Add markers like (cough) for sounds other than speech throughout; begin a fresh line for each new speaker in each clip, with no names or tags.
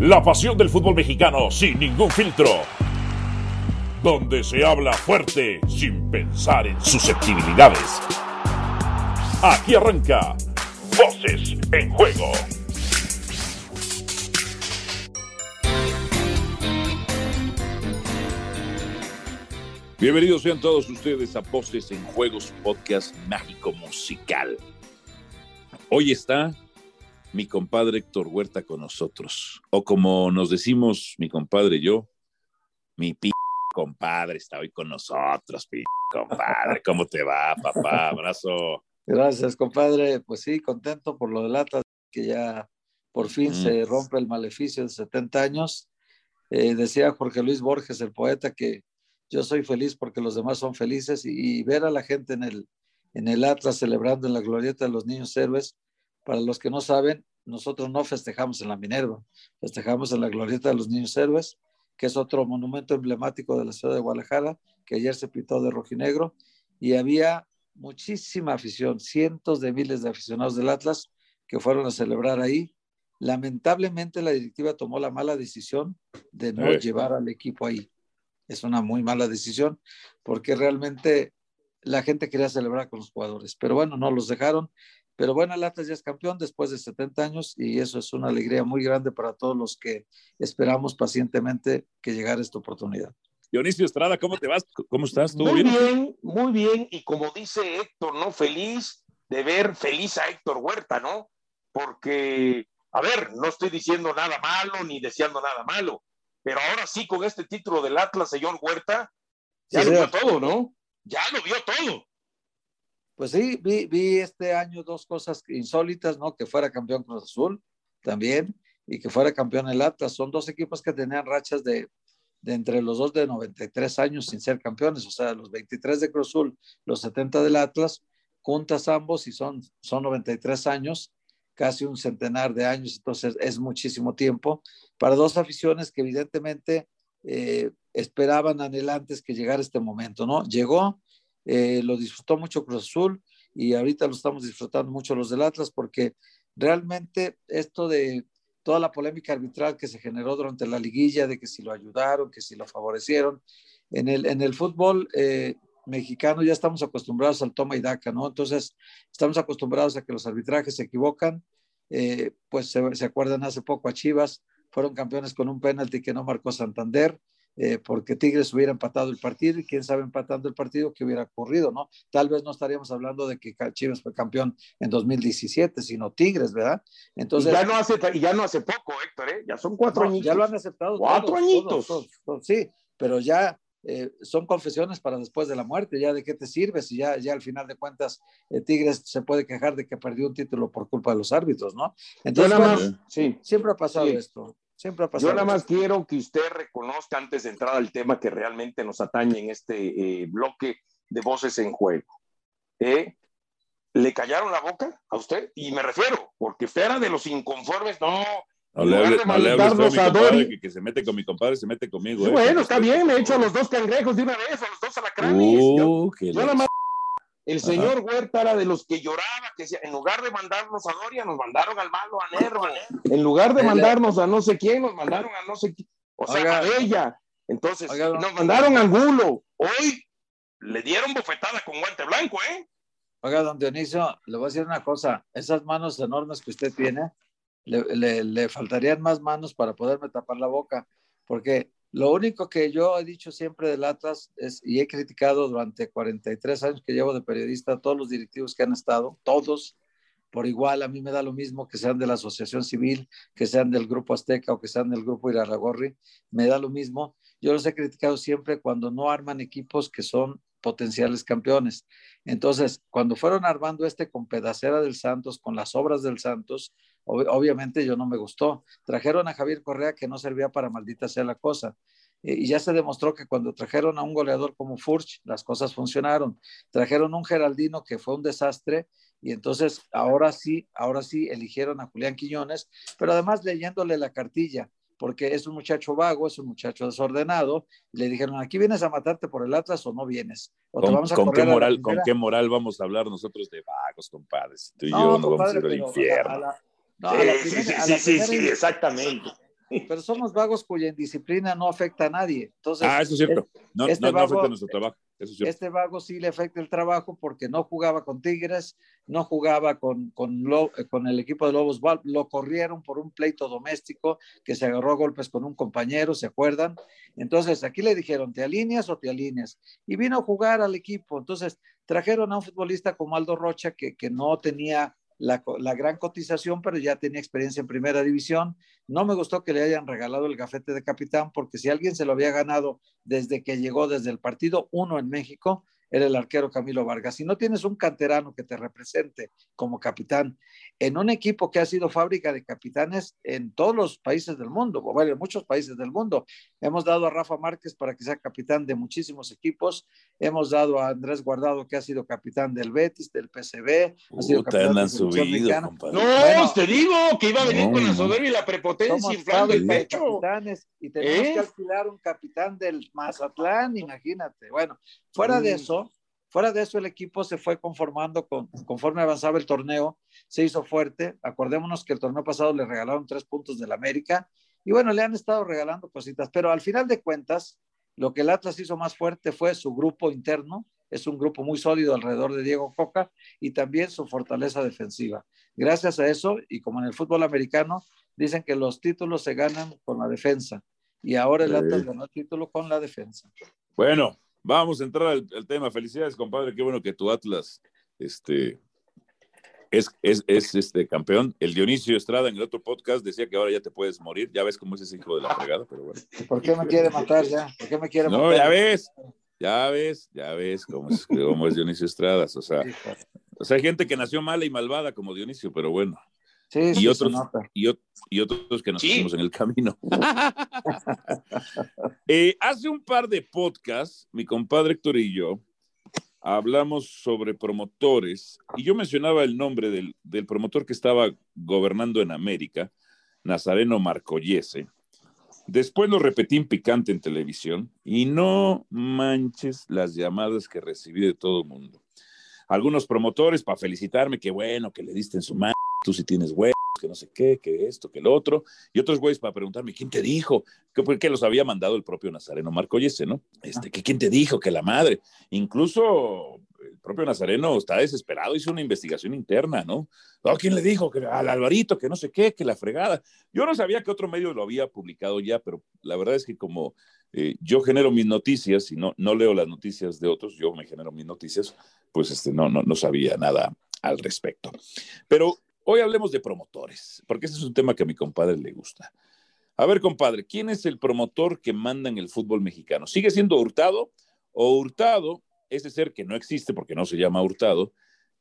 La pasión del fútbol mexicano sin ningún filtro. Donde se habla fuerte sin pensar en susceptibilidades. Aquí arranca Voces en Juego. Bienvenidos sean todos ustedes a Voces en Juego, su podcast mágico musical. Hoy está mi compadre Héctor Huerta con nosotros. O como nos decimos mi compadre y yo, mi p compadre está hoy con nosotros, p compadre. ¿Cómo te va, papá? Abrazo.
Gracias, compadre. Pues sí, contento por lo del Atlas, que ya por fin se mm. rompe el maleficio de 70 años. Eh, decía Jorge Luis Borges, el poeta, que yo soy feliz porque los demás son felices y, ver a la gente en el, en el Atlas celebrando en la glorieta de los niños héroes, para los que no saben, nosotros no festejamos en la Minerva, festejamos en la glorieta de los niños héroes, que es otro monumento emblemático de la ciudad de Guadalajara, que ayer se pintó de rojinegro, y había muchísima afición, cientos de miles de aficionados del Atlas que fueron a celebrar ahí. Lamentablemente la directiva tomó la mala decisión de no llevar al equipo ahí. Es una muy mala decisión porque realmente la gente quería celebrar con los jugadores, pero bueno, no los dejaron. Pero bueno, el Atlas ya es campeón después de 70 años y eso es una alegría muy grande para todos los que esperamos pacientemente que llegara esta oportunidad.
Dionisio Estrada, ¿cómo te vas? ¿Cómo estás?
muy bien? muy bien. Y como dice Héctor, ¿no? Feliz de ver feliz a Héctor Huerta, ¿no? Porque, a ver, no estoy diciendo nada malo ni deseando nada malo, pero ahora sí, con este título del Atlas, señor Huerta, ya lo vio todo, ¿no? Ya lo vio todo.
Pues sí, vi, vi este año dos cosas insólitas, ¿no? Que fuera campeón Cruz Azul también y que fuera campeón el Atlas. Son dos equipos que tenían rachas de de entre los dos de 93 años sin ser campeones, o sea, los 23 de Cruz Azul, los 70 del Atlas, juntas ambos y son, son 93 años, casi un centenar de años, entonces es muchísimo tiempo para dos aficiones que evidentemente eh, esperaban anhelantes que llegara este momento, ¿no? Llegó, eh, lo disfrutó mucho Cruz Azul y ahorita lo estamos disfrutando mucho los del Atlas porque realmente esto de toda la polémica arbitral que se generó durante la liguilla de que si lo ayudaron, que si lo favorecieron. En el, en el fútbol eh, mexicano ya estamos acostumbrados al toma y daca, ¿no? Entonces, estamos acostumbrados a que los arbitrajes se equivocan. Eh, pues se, se, acuerdan hace poco a Chivas, fueron campeones con un penalti que no marcó Santander. Eh, porque Tigres hubiera empatado el partido y quién sabe empatando el partido qué hubiera ocurrido, ¿no? Tal vez no estaríamos hablando de que Chivas fue campeón en 2017, sino Tigres, ¿verdad?
Entonces, y ya no hace, ya no hace poco, Héctor, ¿eh? Ya son cuatro años.
Ya lo han aceptado.
Cuatro añitos.
sí, pero ya eh, son confesiones para después de la muerte, ya de qué te sirve si ya, ya al final de cuentas eh, Tigres se puede quejar de que perdió un título por culpa de los árbitros, ¿no?
Entonces, sí.
siempre ha pasado esto. Siempre ha pasado.
Yo nada más quiero que usted reconozca antes de entrar al tema que realmente nos atañe en este eh, bloque de voces en juego. ¿Eh? ¿Le callaron la boca a usted? Y me refiero, porque usted era de los inconformes, no.
No le hables, no le a mi compadre, que, que, se mete con mi compadre, se mete conmigo.
Sí,
eh,
bueno, está bien, me he hecho a los dos cangrejos de una vez, a los dos alacranes. Uh, yo, yo nada más el señor Huerta era de los que lloraba, que decía, en lugar de mandarnos a Doria, nos mandaron al malo a Nervo. En lugar de mandarnos a no sé quién, nos mandaron a no sé quién. O sea, a ella. Entonces, nos mandaron al Gulo. Hoy le dieron bofetada con guante blanco, ¿eh?
Oiga, don Dionisio, le voy a decir una cosa. Esas manos enormes que usted tiene, le, le faltarían más manos para poderme tapar la boca. Porque lo único que yo he dicho siempre del Atlas es, y he criticado durante 43 años que llevo de periodista, todos los directivos que han estado, todos por igual, a mí me da lo mismo que sean de la Asociación Civil, que sean del Grupo Azteca o que sean del Grupo Irarragorri, me da lo mismo. Yo los he criticado siempre cuando no arman equipos que son potenciales campeones. Entonces, cuando fueron armando este con Pedacera del Santos, con las obras del Santos, obviamente yo no me gustó. Trajeron a Javier Correa que no servía para maldita sea la cosa. y ya se demostró que cuando trajeron a un goleador como Furch, las cosas funcionaron. Trajeron un Geraldino que fue un desastre y entonces ahora sí, ahora sí eligieron a Julián Quiñones, pero además leyéndole la cartilla, porque es un muchacho vago, es un muchacho desordenado, le dijeron, aquí vienes a matarte por el Atlas o no vienes. O
¿Con, vamos a ¿con qué moral, ¿Con qué moral vamos a hablar nosotros de vagos, compadres? Tú y yo no vamos a ir al infierno.
Sí, sí, sí, sí, exactamente.
pero somos vagos cuya indisciplina no afecta a nadie. Entonces,
ah, eso es cierto. No, este no, afecta a nuestro trabajo.
este vago sí le afecta el trabajo porque no jugaba con Tigres, no jugaba con, con, con el equipo de Lobos, lo corrieron por un pleito doméstico que se agarró a golpes con un compañero, ¿se acuerdan? Entonces aquí le dijeron, ¿te alineas o te alineas? Y vino a jugar al equipo. Entonces trajeron a un futbolista como Aldo Rocha que, que no tenía la, gran cotización, pero ya tenía experiencia en primera división. No me gustó que le hayan regalado el gafete de capitán, porque si alguien se lo había ganado desde que llegó desde el partido uno en México, era el arquero Camilo Vargas. Si no tienes un canterano que te represente como capitán en un equipo que ha sido fábrica de capitanes en todos los países del mundo, bueno, en muchos países del mundo, hemos dado a Rafa Márquez para que sea capitán de muchísimos equipos, hemos dado a Andrés Guardado que ha sido capitán del Betis, del PCB, ha sido capitán de
subido, No, te digo que iba a venir con la soberbia y la prepotencia inflando el pecho.
Y tenemos que ¿Eh? alquilar un capitán del Mazatlán, imagínate. Bueno, fuera de eso, Fuera de eso, el equipo se fue conformando con, conforme avanzaba el torneo, se hizo fuerte. Acordémonos que el torneo pasado le regalaron tres puntos del América y bueno, le han estado regalando cositas, pero al final de cuentas, lo que el Atlas hizo más fuerte fue su grupo interno, es un grupo muy sólido alrededor de Diego Coca y también su fortaleza defensiva. Gracias a eso, y como en el fútbol americano, dicen que los títulos se ganan con la defensa y ahora el Atlas ganó el título con la defensa.
Bueno, Vamos a entrar al, tema. Felicidades, compadre. Qué bueno que tu Atlas este, es, es, es, este campeón. El Dionisio Estrada en el otro podcast decía que ahora ya te puedes morir. Ya ves cómo es ese hijo de la fregada, pero bueno.
¿Por qué me quiere matar ya? ¿Por qué me quiere
no, ya ves. Ya ves, ya ves cómo es, cómo es Dionisio Estrada. O sea, o sea, hay gente que nació mala y malvada como Dionisio, pero bueno y, otros, y, otros que nos pusimos en el camino. (laughs) (laughs) Eh, hace un par de podcasts, mi compadre Héctor y yo hablamos sobre promotores y yo mencionaba el nombre del, del promotor que estaba gobernando en América, Nazareno Marcoyese. Después lo repetí en picante en televisión y no manches las llamadas que recibí de todo el mundo. Algunos promotores para felicitarme, que bueno, que le diste en su mano tú sí tienes huevos, que no sé qué, que esto, que lo otro, y otros güeyes para preguntarme, ¿quién te dijo? Que, que los había mandado el propio Nazareno Marco Yese, ¿no? Este, que quién te dijo, que la madre. Incluso el propio Nazareno está desesperado, hizo una investigación interna, ¿no? Oh, ¿Quién le dijo? Que al Alvarito, que no sé qué, que la fregada. Yo no sabía que otro medio lo había publicado ya, pero la verdad es que como eh, yo genero mis noticias y no, no leo las noticias de otros, yo me genero mis noticias, pues este, no, no, no sabía nada al respecto. Pero Hoy hablemos de promotores, porque ese es un tema que a mi compadre le gusta. A ver, compadre, ¿quién es el promotor que manda en el fútbol mexicano? ¿Sigue siendo Hurtado? ¿O Hurtado, ese ser que no existe porque no se llama Hurtado,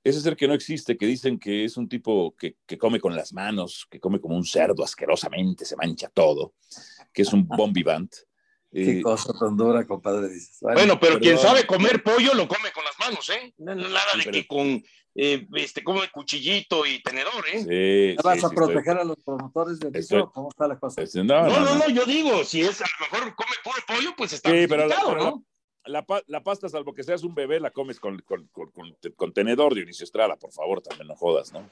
ese ser que no existe, que dicen que es un tipo que, come con las manos, que come como un cerdo asquerosamente, se mancha todo, que es un bombivant?
Qué eh, cosa tan dura, compadre.
Bueno, pero, quien sabe comer pollo lo come con las manos, ¿eh? Nada de que con eh, este, como de cuchillito y tenedor, ¿eh?
Sí, ¿Vas a proteger a los promotores de eso? ¿Cómo está la cosa?
No no, no yo digo, si es a lo mejor come puro pollo, pues está sí, pero la, ¿no?
La, la, pasta, salvo que seas un bebé, la comes con, con, con, con tenedor, Dionisio Estrada, por favor, también no jodas, ¿no?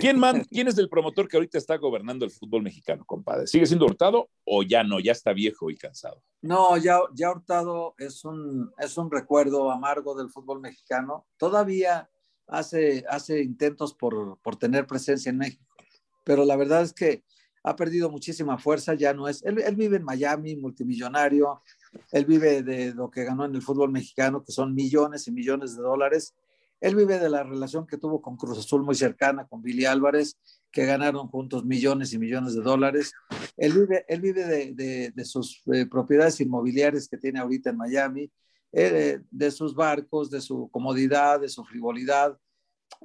¿Quién, man, (laughs) ¿Quién es el promotor que ahorita está gobernando el fútbol mexicano, compadre? ¿Sigue siendo Hurtado o ya no? Ya está viejo y cansado.
No, ya, ya Hurtado es un, es un recuerdo amargo del fútbol mexicano. Todavía hace, hace intentos por, por tener presencia en México, pero la verdad es que ha perdido muchísima fuerza, ya no es, él, él, vive en Miami, multimillonario, él vive de lo que ganó en el fútbol mexicano, que son millones y millones de dólares, él vive de la relación que tuvo con Cruz Azul muy cercana, con Billy Álvarez, que ganaron juntos millones y millones de dólares. Él vive, él vive de, sus eh, propiedades inmobiliarias que tiene ahorita en Miami, eh, de sus barcos, de su comodidad, de su frivolidad.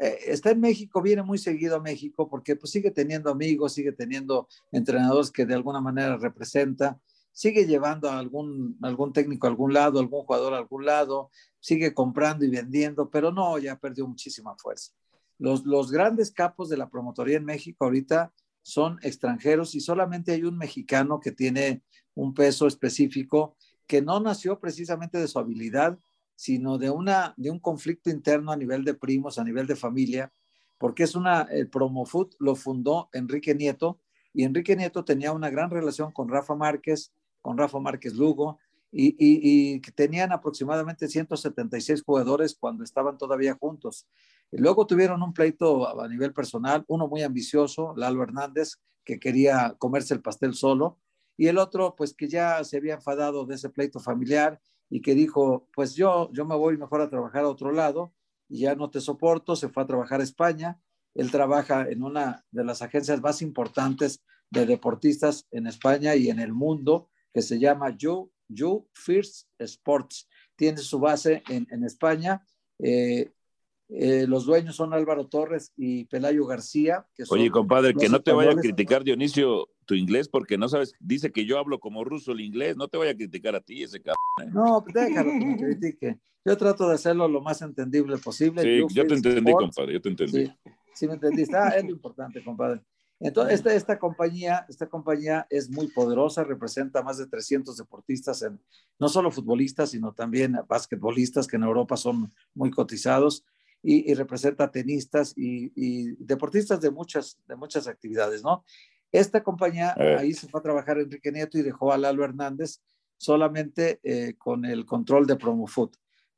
Eh, está en México, viene muy seguido a México porque pues, sigue teniendo amigos, sigue teniendo entrenadores que de alguna manera representa, sigue llevando a algún, algún técnico a algún lado, algún jugador a algún lado, sigue comprando y vendiendo, pero no, ya perdió muchísima fuerza. Los, los grandes capos de la promotoría en México ahorita son extranjeros y solamente hay un mexicano que tiene un peso específico que no nació precisamente de su habilidad, sino de, una, de un conflicto interno a nivel de primos, a nivel de familia, porque es una, el Promofood lo fundó Enrique Nieto, Y Enrique Nieto tenía una gran relación con Rafa Márquez, con Rafa Márquez Lugo, y, y, tenían aproximadamente 176 jugadores cuando estaban todavía juntos. Y luego tuvieron un pleito a nivel personal, uno muy ambicioso, Lalo Hernández, que quería comerse el pastel solo, y el otro, pues que ya se había enfadado de ese pleito familiar y que dijo, pues yo, yo me voy mejor a trabajar a otro lado y ya no te soporto, se fue a trabajar a España. Él trabaja en una de las agencias más importantes de deportistas en España y en el mundo, que se llama You, you First Sports. Tiene su base en, en España. Eh, eh, los dueños son Álvaro Torres y Pelayo García.
Que Oye, compadre, que no te vaya a criticar Dionisio tu inglés porque no sabes, dice que yo hablo como ruso el inglés, no te voy a criticar a ti ese cabrón.
¿eh? No, déjalo que me critique. Yo trato de hacerlo lo más entendible posible.
Sí, yo te entendí, compadre, yo te entendí.
Sí, me entendiste. Ah, es lo importante, compadre. Entonces, esta, esta, compañía, esta compañía es muy poderosa, representa más de 300 deportistas, en, no solo futbolistas, sino también basquetbolistas que en Europa son muy cotizados y, representa tenistas y, deportistas de muchas, de muchas actividades, ¿no? Esta compañía, ahí se fue a trabajar Enrique Nieto y dejó a Lalo Hernández solamente eh, con el control de PromoFood.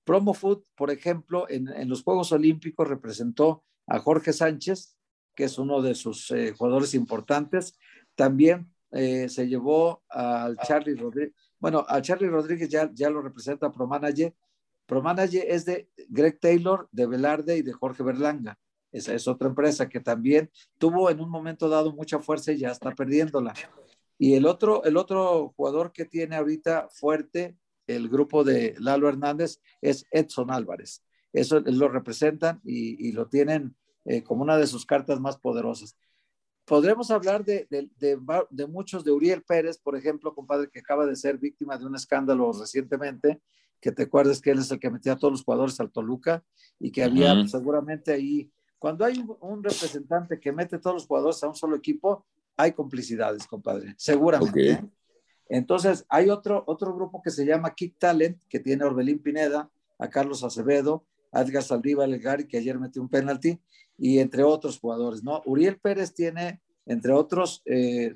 PromoFood, por ejemplo, en, en, los Juegos Olímpicos representó a Jorge Sánchez, que es uno de sus eh, jugadores importantes. También se llevó al Charlie Rodríguez. Bueno, a Charlie Rodríguez ya, ya lo representa ProManager ProManager es de Greg Taylor, de Velarde y de Jorge Berlanga. Esa es otra empresa que también tuvo en un momento dado mucha fuerza y ya está perdiéndola. Y el otro, el otro jugador que tiene ahorita fuerte el grupo de Lalo Hernández es Edson Álvarez. Eso lo representan y, lo tienen eh, como una de sus cartas más poderosas. Podremos hablar de, de, de, muchos, de Uriel Pérez, por ejemplo, compadre, que acaba de ser víctima de un escándalo recientemente, que te acuerdes que él es el que metía a todos los jugadores al Toluca y que había seguramente ahí, cuando hay un, representante que mete a todos los jugadores a un solo equipo, hay complicidades, compadre, seguramente. ¿eh? Entonces, hay otro, otro grupo que se llama Kick Talent, que tiene a Orbelín Pineda, a Carlos Acevedo, a Edgar Saldívar, el Gary, que ayer metió un penalti, y entre otros jugadores, ¿no? Uriel Pérez tiene, entre otros, eh,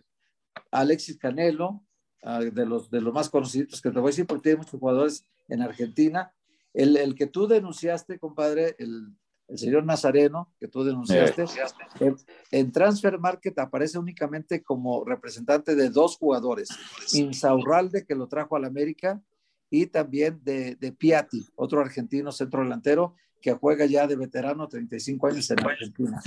Alexis Canelo, ah, de, los, de los más conocidos que te voy a decir, porque tiene muchos jugadores en Argentina. El, el que tú denunciaste, compadre, el, el señor Nazareno, que tú denunciaste, en, Transfer Market aparece únicamente como representante de dos jugadores, Insaurralde, que lo trajo al América, y también de, de Piatti, otro argentino centro delantero que juega ya de veterano 35 años en Argentina.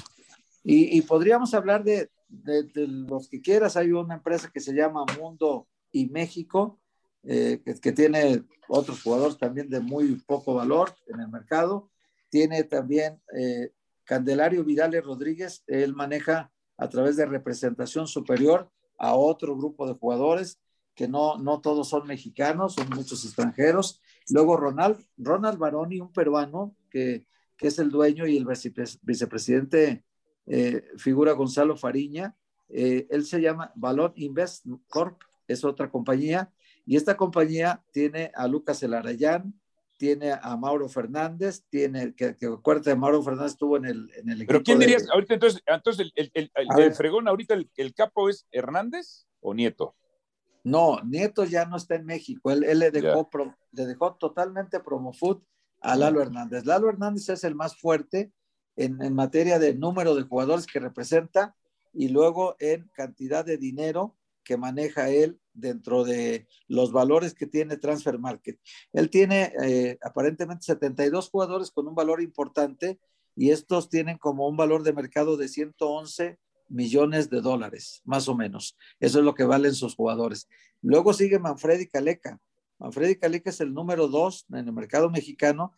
Y, y podríamos hablar de, de, de, los que quieras. Hay una empresa que se llama Mundo y México, eh, que, tiene otros jugadores también de muy poco valor en el mercado. Tiene también eh, Candelario Vidales Rodríguez, él maneja a través de representación superior a otro grupo de jugadores que no, no todos son mexicanos, son muchos extranjeros. Luego Ronald, Ronald Baroni, un peruano que, que es el dueño y el vicepresidente, eh, figura Gonzalo Fariña. él se llama Balón Invest Corp, es otra compañía y esta compañía tiene a Lucas Elarayán, tiene a Mauro Fernández, tiene, que, que acuérdate de Mauro Fernández estuvo en el, en el
equipo. Pero ¿quién dirías, ahorita entonces, entonces el, el, el, fregón ahorita, el, capo es Hernández o Nieto?
No, Nieto ya no está en México, él, él le, dejó le dejó totalmente Promofood a Lalo Hernández. Lalo Hernández es el más fuerte en, en materia de número de jugadores que representa y luego en cantidad de dinero que maneja él dentro de los valores que tiene Transfer Market. Él tiene eh, aparentemente 72 jugadores con un valor importante y estos tienen como un valor de mercado de 111 millones de dólares, más o menos. Eso es lo que valen sus jugadores. Luego sigue Manfredi Caleca. Manfredi Caleca es el número dos en el mercado mexicano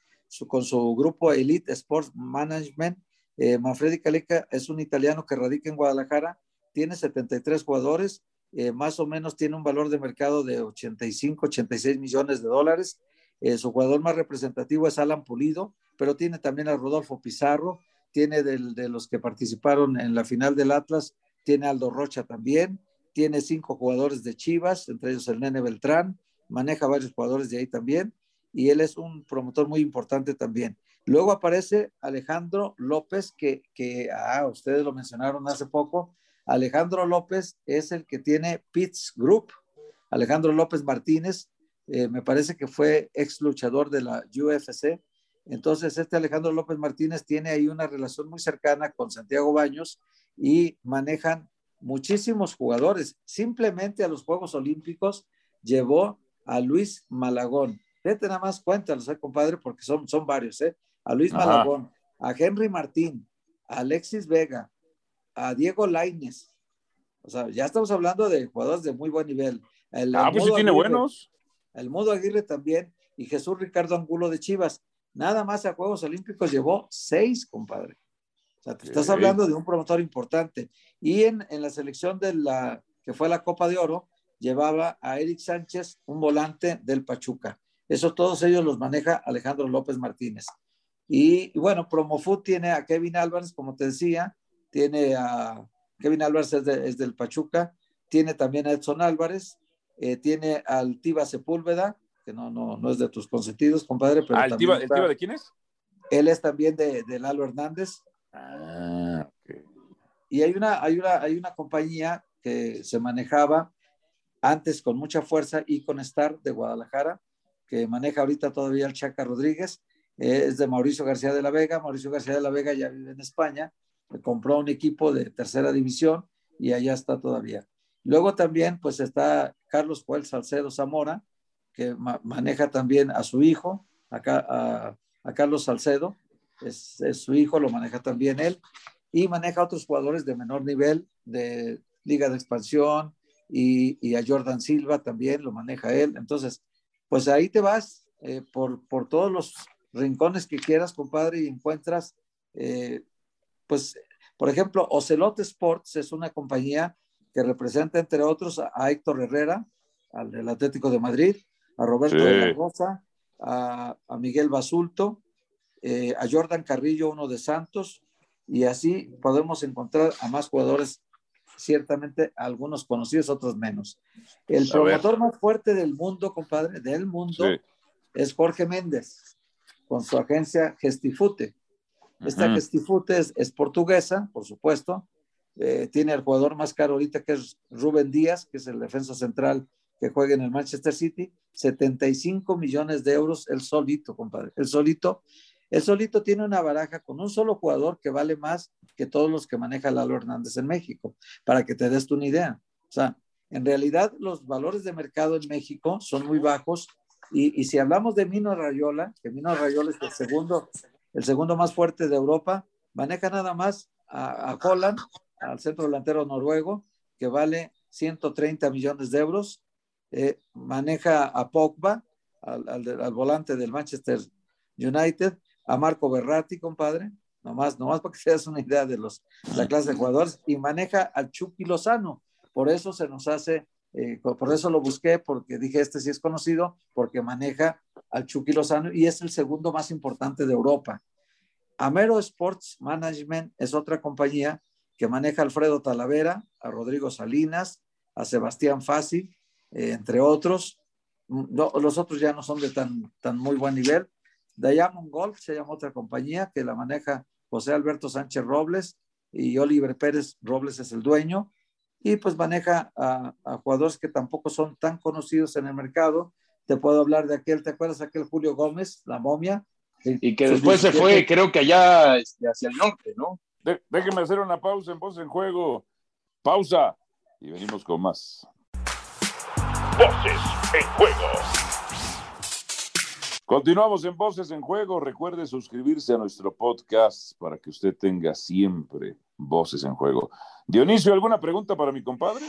con su grupo Elite Sports Management. Eh, Manfredi Caleca es un italiano que radica en Guadalajara, tiene 73 jugadores eh, más o menos tiene un valor de mercado de 85, 86 millones de dólares. Eh, su jugador más representativo es Alan Pulido, pero tiene también a Rodolfo Pizarro, tiene de los que participaron en la final del Atlas, tiene Aldo Rocha también, tiene cinco jugadores de Chivas, entre ellos el Nene Beltrán, maneja varios jugadores de ahí también, y él es un promotor muy importante también. Luego aparece Alejandro López, que, que ah, ustedes lo mencionaron hace poco, Alejandro López es el que tiene Pitts Group. Alejandro López Martínez, eh, me parece que fue ex luchador de la UFC. Entonces, este Alejandro López Martínez tiene ahí una relación muy cercana con Santiago Baños y manejan muchísimos jugadores. Simplemente a los Juegos Olímpicos llevó a Luis Malagón. Vete nada más, cuéntalos, ¿eh, compadre, porque son, son varios, ¿eh? A Luis Malagón, a Henry Martín, a Alexis Vega, a Diego Laines. O sea, ya estamos hablando de jugadores de muy buen nivel.
El, ah, pues sí tiene buenos.
El Modo Aguirre también y Jesús Ricardo Angulo de Chivas. Nada más a Juegos Olímpicos llevó seis, compadre. O sea, te estás hablando de un promotor importante. Y en, en la selección de la que fue la Copa de Oro, llevaba a Eric Sánchez, un volante del Pachuca. Eso todos ellos los maneja Alejandro López Martínez. Y, bueno, Promofood tiene a Kevin Álvarez, como te decía, tiene a Kevin Álvarez es, del Pachuca, tiene también a Edson Álvarez, eh, tiene al Tiba Sepúlveda, que no, no, no es de tus consentidos, compadre. Pero
ah, ¿el, Tiba, de quién es?
Él es también de, de Lalo Hernández.
Ah,
Y hay una, hay, una, hay una compañía que se manejaba antes con mucha fuerza y con Star de Guadalajara, que maneja ahorita todavía el Chaca Rodríguez, es de Mauricio García de la Vega. Mauricio García de la Vega ya vive en España, compró un equipo de tercera división y allá está todavía. Luego también pues está Carlos Joel Salcedo Zamora, que maneja también a su hijo, a, Carlos Salcedo, es, su hijo, lo maneja también él, y maneja otros jugadores de menor nivel, de Liga de Expansión, y, a Jordan Silva también lo maneja él. Entonces, pues ahí te vas eh, por, por todos los rincones que quieras, compadre, y encuentras, eh, pues, por ejemplo, Ocelot Sports es una compañía que representa, entre otros, a, Héctor Herrera, al del Atlético de Madrid, a Roberto de la Rosa, a, Miguel Basulto, eh, a Jordan Carrillo, uno de Santos, y así podemos encontrar a más jugadores ciertamente algunos conocidos, otros menos. El promotor más fuerte del mundo, compadre, del mundo, es Jorge Méndez, con su agencia Gestifute. Esta Gestifute es, portuguesa, por supuesto. Eh, tiene el jugador más caro ahorita, que es Rubén Díaz, que es el defensa central que juega en el Manchester City. 75 millones de euros el solito, compadre. El solito él solito tiene una baraja con un solo jugador que vale más que todos los que maneja Lalo Hernández en México, para que te des tú una idea. O sea, en realidad los valores de mercado en México son muy bajos y, si hablamos de Mino Rayola, que Mino Rayola es el segundo, el segundo más fuerte de Europa, maneja nada más a, Holland, al centro delantero noruego, que vale 130 millones de euros, eh, maneja a Pogba, al, al, volante del Manchester United, a Marco Berratti, compadre, nomás, nomás para que se das una idea de los, la clase de jugadores, y maneja al Chucky Lozano. Por eso se nos hace, eh, por eso lo busqué, porque dije, este sí es conocido, porque maneja al Chucky Lozano y es el segundo más importante de Europa. Amero Sports Management es otra compañía que maneja a Alfredo Talavera, a Rodrigo Salinas, a Sebastián Fácil, eh, entre otros. Los otros ya no son de tan, tan muy buen nivel, Diamond Golf se llama otra compañía que la maneja José Alberto Sánchez Robles y Oliver Pérez Robles es el dueño. Y pues maneja a, jugadores que tampoco son tan conocidos en el mercado. Te puedo hablar de aquel, ¿te acuerdas aquel Julio Gómez, la momia?
Y que después se fue, creo que allá este, hacia el norte, ¿no?
déjeme hacer una pausa en Voz en Juego. Pausa y venimos con más. Voces en Juego. Continuamos en Voces en Juego. Recuerde suscribirse a nuestro podcast para que usted tenga siempre Voces en Juego. Dionisio, ¿alguna pregunta para mi compadre?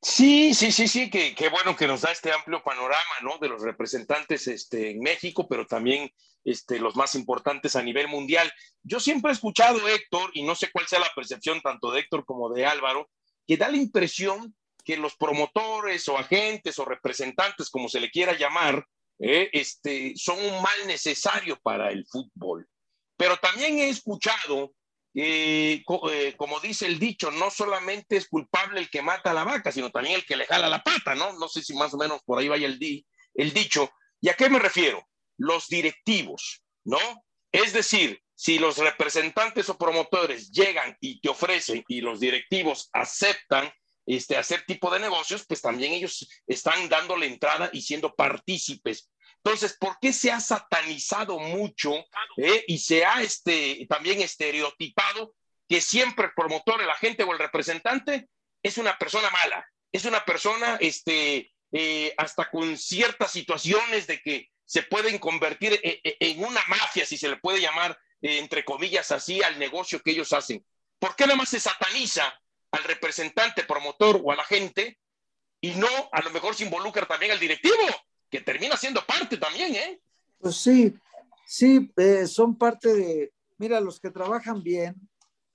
Sí, sí, sí, sí, que, bueno que nos da este amplio panorama, ¿no? De los representantes este, en México, pero también este, los más importantes a nivel mundial. Yo siempre he escuchado, Héctor, y no sé cuál sea la percepción tanto de Héctor como de Álvaro, que da la impresión que los promotores o agentes o representantes, como se le quiera llamar, eh, este, son un mal necesario para el fútbol. Pero también he escuchado, eh, eh, como dice el dicho, no solamente es culpable el que mata a la vaca, sino también el que le jala la pata, ¿no? No sé si más o menos por ahí vaya el, di, el dicho. ¿Y a qué me refiero? Los directivos, ¿no? Es decir, si los representantes o promotores llegan y te ofrecen y los directivos aceptan este, hacer tipo de negocios, pues también ellos están dándole entrada y siendo partícipes. Entonces, ¿por qué se ha satanizado mucho eh, y se ha este, también estereotipado que siempre el promotor, el agente o el representante es una persona mala, es una persona este, eh, hasta con ciertas situaciones de que se pueden convertir e, e, en una mafia, si se le puede llamar, eh, entre comillas, así al negocio que ellos hacen. ¿Por qué nada más se sataniza al representante, promotor o a la gente y no a lo mejor se involucra también al directivo, que termina siendo parte también, ¿eh?
Pues sí, sí, eh, son parte de, mira, los que trabajan bien,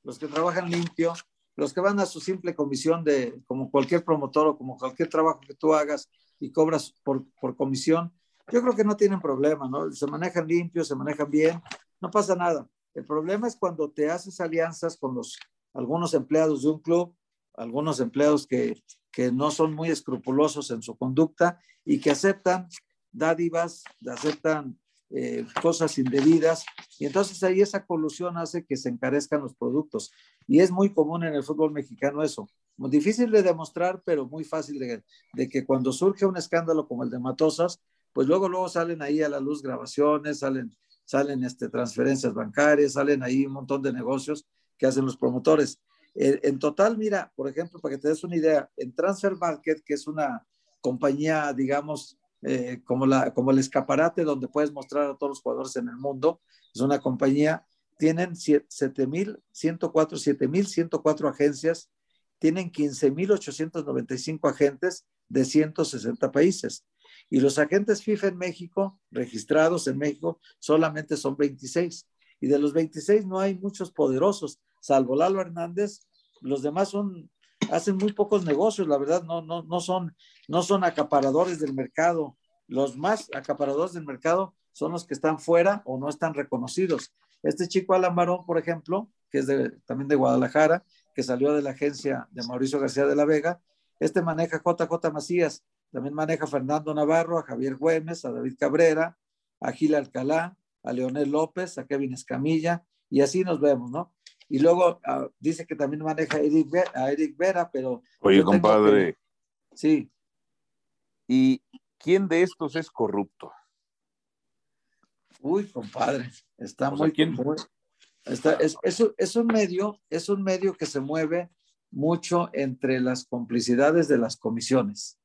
los que trabajan limpio, los que van a su simple comisión de, como cualquier promotor o como cualquier trabajo que tú hagas y cobras por, por comisión, yo creo que no tienen problema, ¿no? Se manejan limpios, se manejan bien, no pasa nada. El problema es cuando te haces alianzas con los algunos empleados de un club, algunos empleados que, que no son muy escrupulosos en su conducta y que aceptan dádivas, aceptan eh, cosas indebidas, y entonces ahí esa colusión hace que se encarezcan los productos. Y es muy común en el fútbol mexicano eso. Muy difícil de demostrar, pero muy fácil de, de, que cuando surge un escándalo como el de Matosas, pues luego, luego salen ahí a la luz grabaciones, salen, salen este, transferencias bancarias, salen ahí un montón de negocios que hacen los promotores. en total, mira, por ejemplo, para que te des una idea, en Transfer Market, que es una compañía, digamos, eh, como, la, como el escaparate donde puedes mostrar a todos los jugadores en el mundo, es una compañía, tienen 7.104 7.104 agencias, tienen 15.895 agentes de 160 países. Y los agentes FIFA en México, registrados en México, solamente son 26. Y de los 26 no hay muchos poderosos salvo Lalo Hernández, los demás son, hacen muy pocos negocios, la verdad, no, no, no, son, no son acaparadores del mercado. Los más acaparadores del mercado son los que están fuera o no están reconocidos. Este chico Alan por ejemplo, que es también de Guadalajara, que salió de la agencia de Mauricio García de la Vega, este maneja JJ Macías, también maneja a Fernando Navarro, a Javier Güemes, a David Cabrera, a Gil Alcalá, a Leonel López, a Kevin Escamilla, y así nos vemos, ¿no? Y luego ah, dice que también maneja a Eric, Vera, pero...
Oye, compadre.
Sí.
¿Y quién de estos es corrupto?
Uy, compadre, está muy... ¿quién? está, es, es, un medio, es un medio que se mueve mucho entre las complicidades de las comisiones,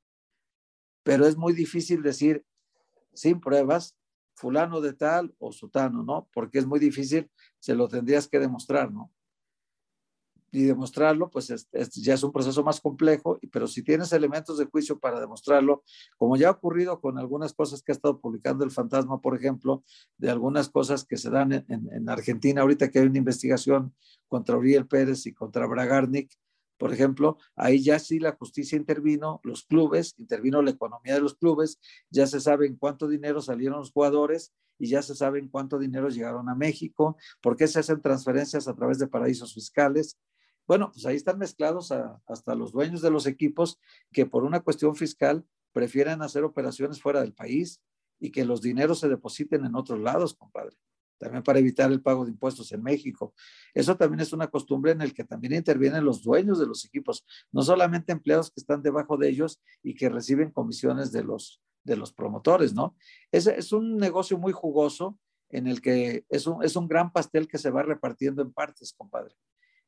pero es muy difícil decir sin pruebas fulano de tal o sutano, ¿no? Porque es muy difícil, se lo tendrías que demostrar, ¿no? Y demostrarlo, pues ya es un proceso más complejo, pero si tienes elementos de juicio para demostrarlo, como ya ha ocurrido con algunas cosas que ha estado publicando el fantasma, por ejemplo, de algunas cosas que se dan en, en Argentina, ahorita que hay una investigación contra Uriel Pérez y contra Bragarnik, por ejemplo, ahí ya sí la justicia intervino, los clubes, intervino la economía de los clubes, ya se sabe en cuánto dinero salieron los jugadores y ya se sabe en cuánto dinero llegaron a México, por qué se hacen transferencias a través de paraísos fiscales. Bueno, pues ahí están mezclados hasta los dueños de los equipos que por una cuestión fiscal prefieren hacer operaciones fuera del país y que los dineros se depositen en otros lados, compadre. También para evitar el pago de impuestos en México. Eso también es una costumbre en el que también intervienen los dueños de los equipos, no solamente empleados que están debajo de ellos y que reciben comisiones de los, de los promotores, ¿no? Es, es un negocio muy jugoso en el que es un, es un gran pastel que se va repartiendo en partes, compadre.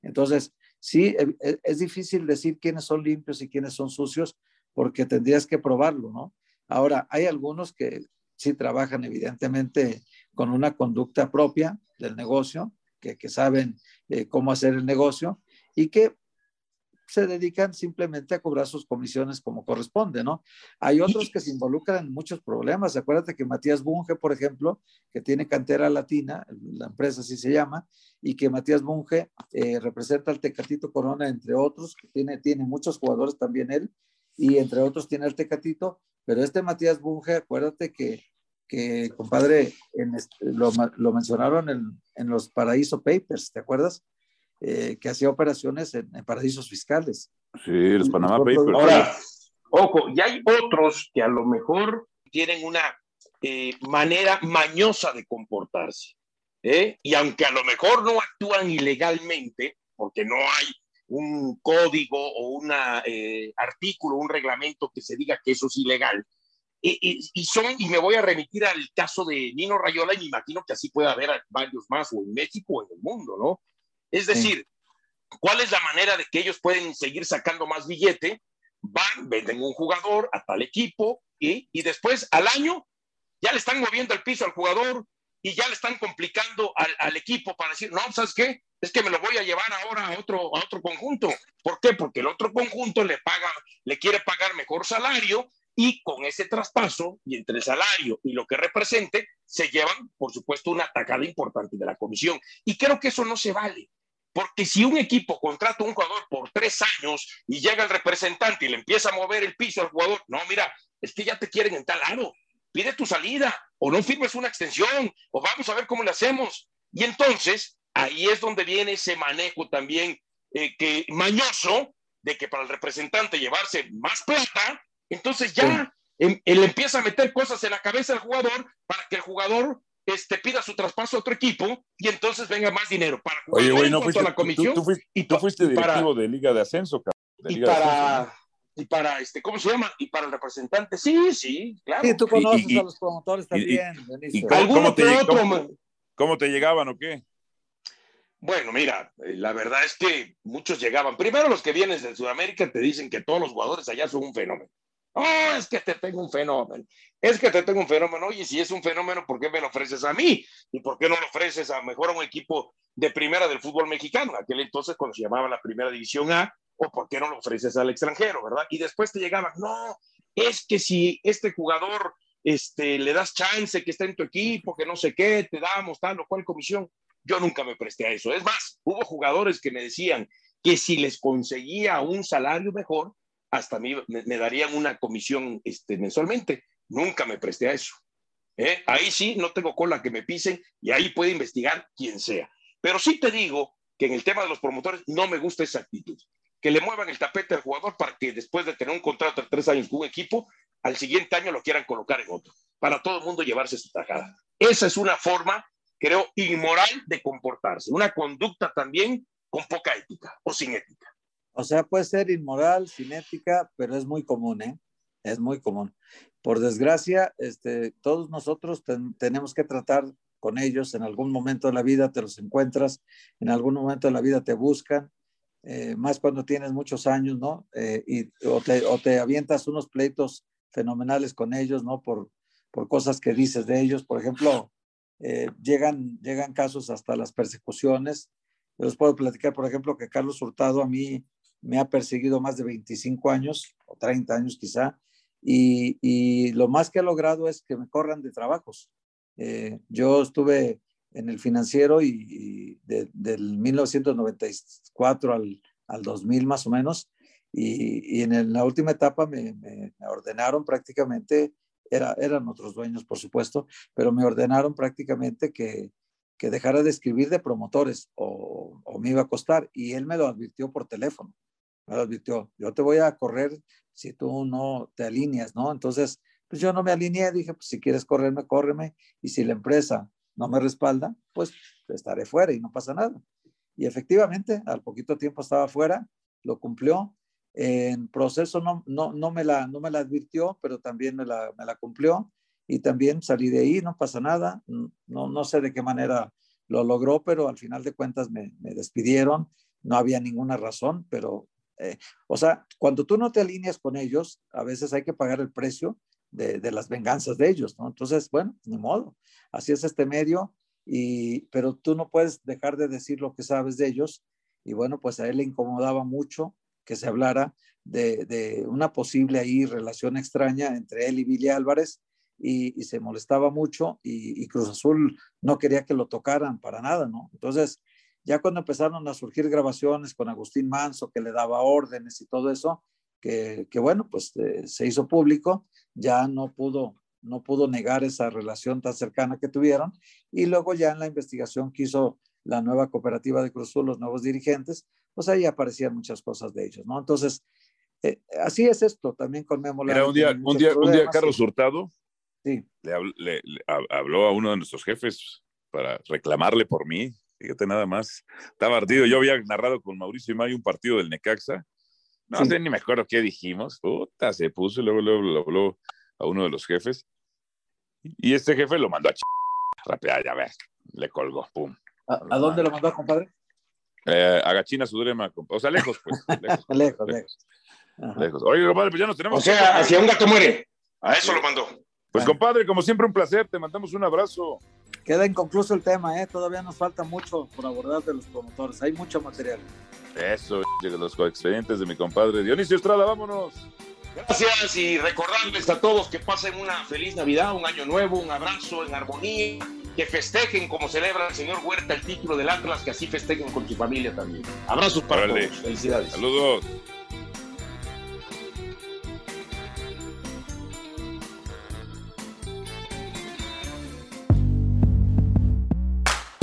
Entonces, sí, e, e, es difícil decir quiénes son limpios y quiénes son sucios porque tendrías que probarlo, ¿no? Ahora, hay algunos que sí trabajan evidentemente con una conducta propia del negocio, que, saben eh, cómo hacer el negocio y que se dedican simplemente a cobrar sus comisiones como corresponde, ¿no? Hay otros que se involucran en muchos problemas. Acuérdate que Matías Bunge, por ejemplo, que tiene cantera latina, la empresa así se llama, y que Matías Bunge eh, representa al Tecatito Corona, entre otros, que tiene, tiene muchos jugadores también él, y entre otros tiene al Tecatito, pero este Matías Bunge, acuérdate que, que compadre, en lo, lo, mencionaron en, en los Paraíso Papers, ¿te acuerdas? Eh, que hacía operaciones en, paraísos fiscales.
Sí, los Panama Papers.
Ahora, ojo, y hay otros que a lo mejor tienen una eh, manera mañosa de comportarse. ¿eh? y aunque a lo mejor no actúan ilegalmente, porque no hay un código o un eh, artículo, un reglamento que se diga que eso es ilegal, y, son, y me voy a remitir al caso de Nino Rayola, y me imagino que así puede haber varios más, o en México o en el mundo, ¿no? Es decir, ¿cuál es la manera de que ellos pueden seguir sacando más billete? Van, venden un jugador a tal equipo, y, y después al año ya le están moviendo el piso al jugador y ya le están complicando al, al, equipo para decir, no, ¿sabes qué? Es que me lo voy a llevar ahora a otro, a otro conjunto. ¿Por qué? Porque el otro conjunto le paga, le quiere pagar mejor salario y con ese traspaso y entre el salario y lo que represente, se llevan, por supuesto, una atacada importante de la comisión. Y creo que eso no se vale. Porque si un equipo contrata a un jugador por tres años y llega el representante y le empieza a mover el piso al jugador, no, mira, es que ya te quieren en tal lado, pide tu salida o no firmes una extensión o vamos a ver cómo le hacemos. Y entonces ahí es donde viene ese manejo también eh, que mañoso de que para el representante llevarse más plata, entonces ya em, él empieza a meter cosas en la cabeza del jugador para que el jugador este, pida su traspaso a otro equipo y entonces venga más dinero para
Oye, güey, no fuiste, la comisión. Tú, fuiste, y tú fuiste directivo de Liga de Ascenso,
De y para, y para, este, ¿cómo se llama? Y para el representante, sí, sí, claro. Sí,
tú conoces a los promotores también.
Y, cómo, te, otro, cómo te llegaban o qué?
Bueno, mira, eh, la verdad es que muchos llegaban. Primero los que vienen de Sudamérica te dicen que todos los jugadores allá son un fenómeno. Oh, es que te tengo un fenómeno. Es que te tengo un fenómeno. Oye, si es un fenómeno, ¿por qué me lo ofreces a mí? ¿Y por qué no lo ofreces a mejor un equipo de primera del fútbol mexicano? Aquel entonces cuando se llamaba la primera división A, o por qué no lo ofreces al extranjero, ¿verdad? Y después te llegaban, no, es que si este jugador este, le das chance que está en tu equipo, que no sé qué, te damos tal o cual comisión. Yo nunca me presté a eso. Es más, hubo jugadores que me decían que si les conseguía un salario mejor, hasta mí me, darían una comisión este, mensualmente. Nunca me presté a eso. ¿eh? Ahí sí, no tengo cola que me pisen y ahí puede investigar quien sea. Pero sí te digo que en el tema de los promotores no me gusta esa actitud. Que le muevan el tapete al jugador para que después de tener un contrato de tres años con un equipo, al siguiente año lo quieran colocar en otro. Para todo el mundo llevarse su tajada. Esa es una forma, creo, inmoral de comportarse. Una conducta también con poca ética o sin ética.
O sea, puede ser inmoral, sin ética, pero es muy común, ¿eh? Es muy común. Por desgracia, este, todos nosotros tenemos que tratar con ellos. En algún momento de la vida te los encuentras, en algún momento de la vida te buscan, eh, más cuando tienes muchos años, ¿no? Eh, y, o, te, o, te, avientas unos pleitos fenomenales con ellos, ¿no? Por, por cosas que dices de ellos. Por ejemplo, eh, llegan, llegan casos hasta las persecuciones. Yo les puedo platicar, por ejemplo, que Carlos Hurtado a mí me ha perseguido más de 25 años o 30 años quizá, y, lo más que ha logrado es que me corran de trabajos. Eh, yo estuve en el financiero y, del 1994 al, al, 2000 más o menos, y, en la última etapa me, ordenaron prácticamente, era, eran otros dueños por supuesto, pero me ordenaron prácticamente que, que dejara de escribir de promotores o, o, me iba a costar, y él me lo advirtió por teléfono me advirtió, yo te voy a correr si tú no te alineas, ¿no? Entonces, pues yo no me alineé, dije, pues si quieres correrme, córreme, y si la empresa no me respalda, pues estaré fuera y no pasa nada. Y efectivamente, al poquito tiempo estaba fuera, lo cumplió. En proceso no, no, no, me, la, no me la advirtió, pero también me la, me la cumplió y también salí de ahí, no pasa nada. No, no sé de qué manera lo logró, pero al final de cuentas me, me despidieron. No había ninguna razón, pero eh, o sea, cuando tú no te alineas con ellos, a veces hay que pagar el precio de, de, las venganzas de ellos, ¿no? Entonces, bueno, ni modo, así es este medio, y, pero tú no puedes dejar de decir lo que sabes de ellos, y bueno, pues a él le incomodaba mucho que se hablara de, de una posible ahí relación extraña entre él y Billy Álvarez, y, se molestaba mucho, y, y Cruz Azul no quería que lo tocaran para nada, ¿no? Entonces, ya cuando empezaron a surgir grabaciones con Agustín Manso, que le daba órdenes y todo eso, que, que bueno, pues eh, se hizo público, ya no pudo, no pudo negar esa relación tan cercana que tuvieron. Y luego ya en la investigación que hizo la nueva cooperativa de Cruz Azul, los nuevos dirigentes, pues ahí aparecían muchas cosas de ellos, ¿no? Entonces, eh, así es esto también con Memo.
Era un día, un día, un día Carlos Hurtado sí. le, habló, le, le habló a uno de nuestros jefes para reclamarle por mí. Fíjate nada más. Estaba ardido. Yo había narrado con Mauricio y Mayo un partido del Necaxa. No sé ni me acuerdo qué dijimos. Puta, se puso, luego, luego lo habló a uno de los jefes. Y este jefe lo mandó a ch... Rápida, ya ves. Le colgó, pum.
¿A, dónde lo mandó, compadre?
Eh, a Gachina, Sudurema. O sea, lejos, pues. (laughs)
Lejos, lejos. lejos.
lejos. Oye, compadre, pues ya nos tenemos.
O sea, hacia un gato muere. A eso lo mandó.
Pues, compadre, como siempre, un placer. Te mandamos un abrazo.
Queda inconcluso el tema, ¿eh? Todavía nos falta mucho por abordar de los promotores. Hay mucho material.
Eso, los expedientes de mi compadre Dionisio Estrada, vámonos.
Gracias y recordarles a todos que pasen una feliz Navidad, un año nuevo, un abrazo en armonía, que festejen como celebra el señor Huerta el título del Atlas, que así festejen con su familia también. Abrazos para todos. Felicidades.
Saludos.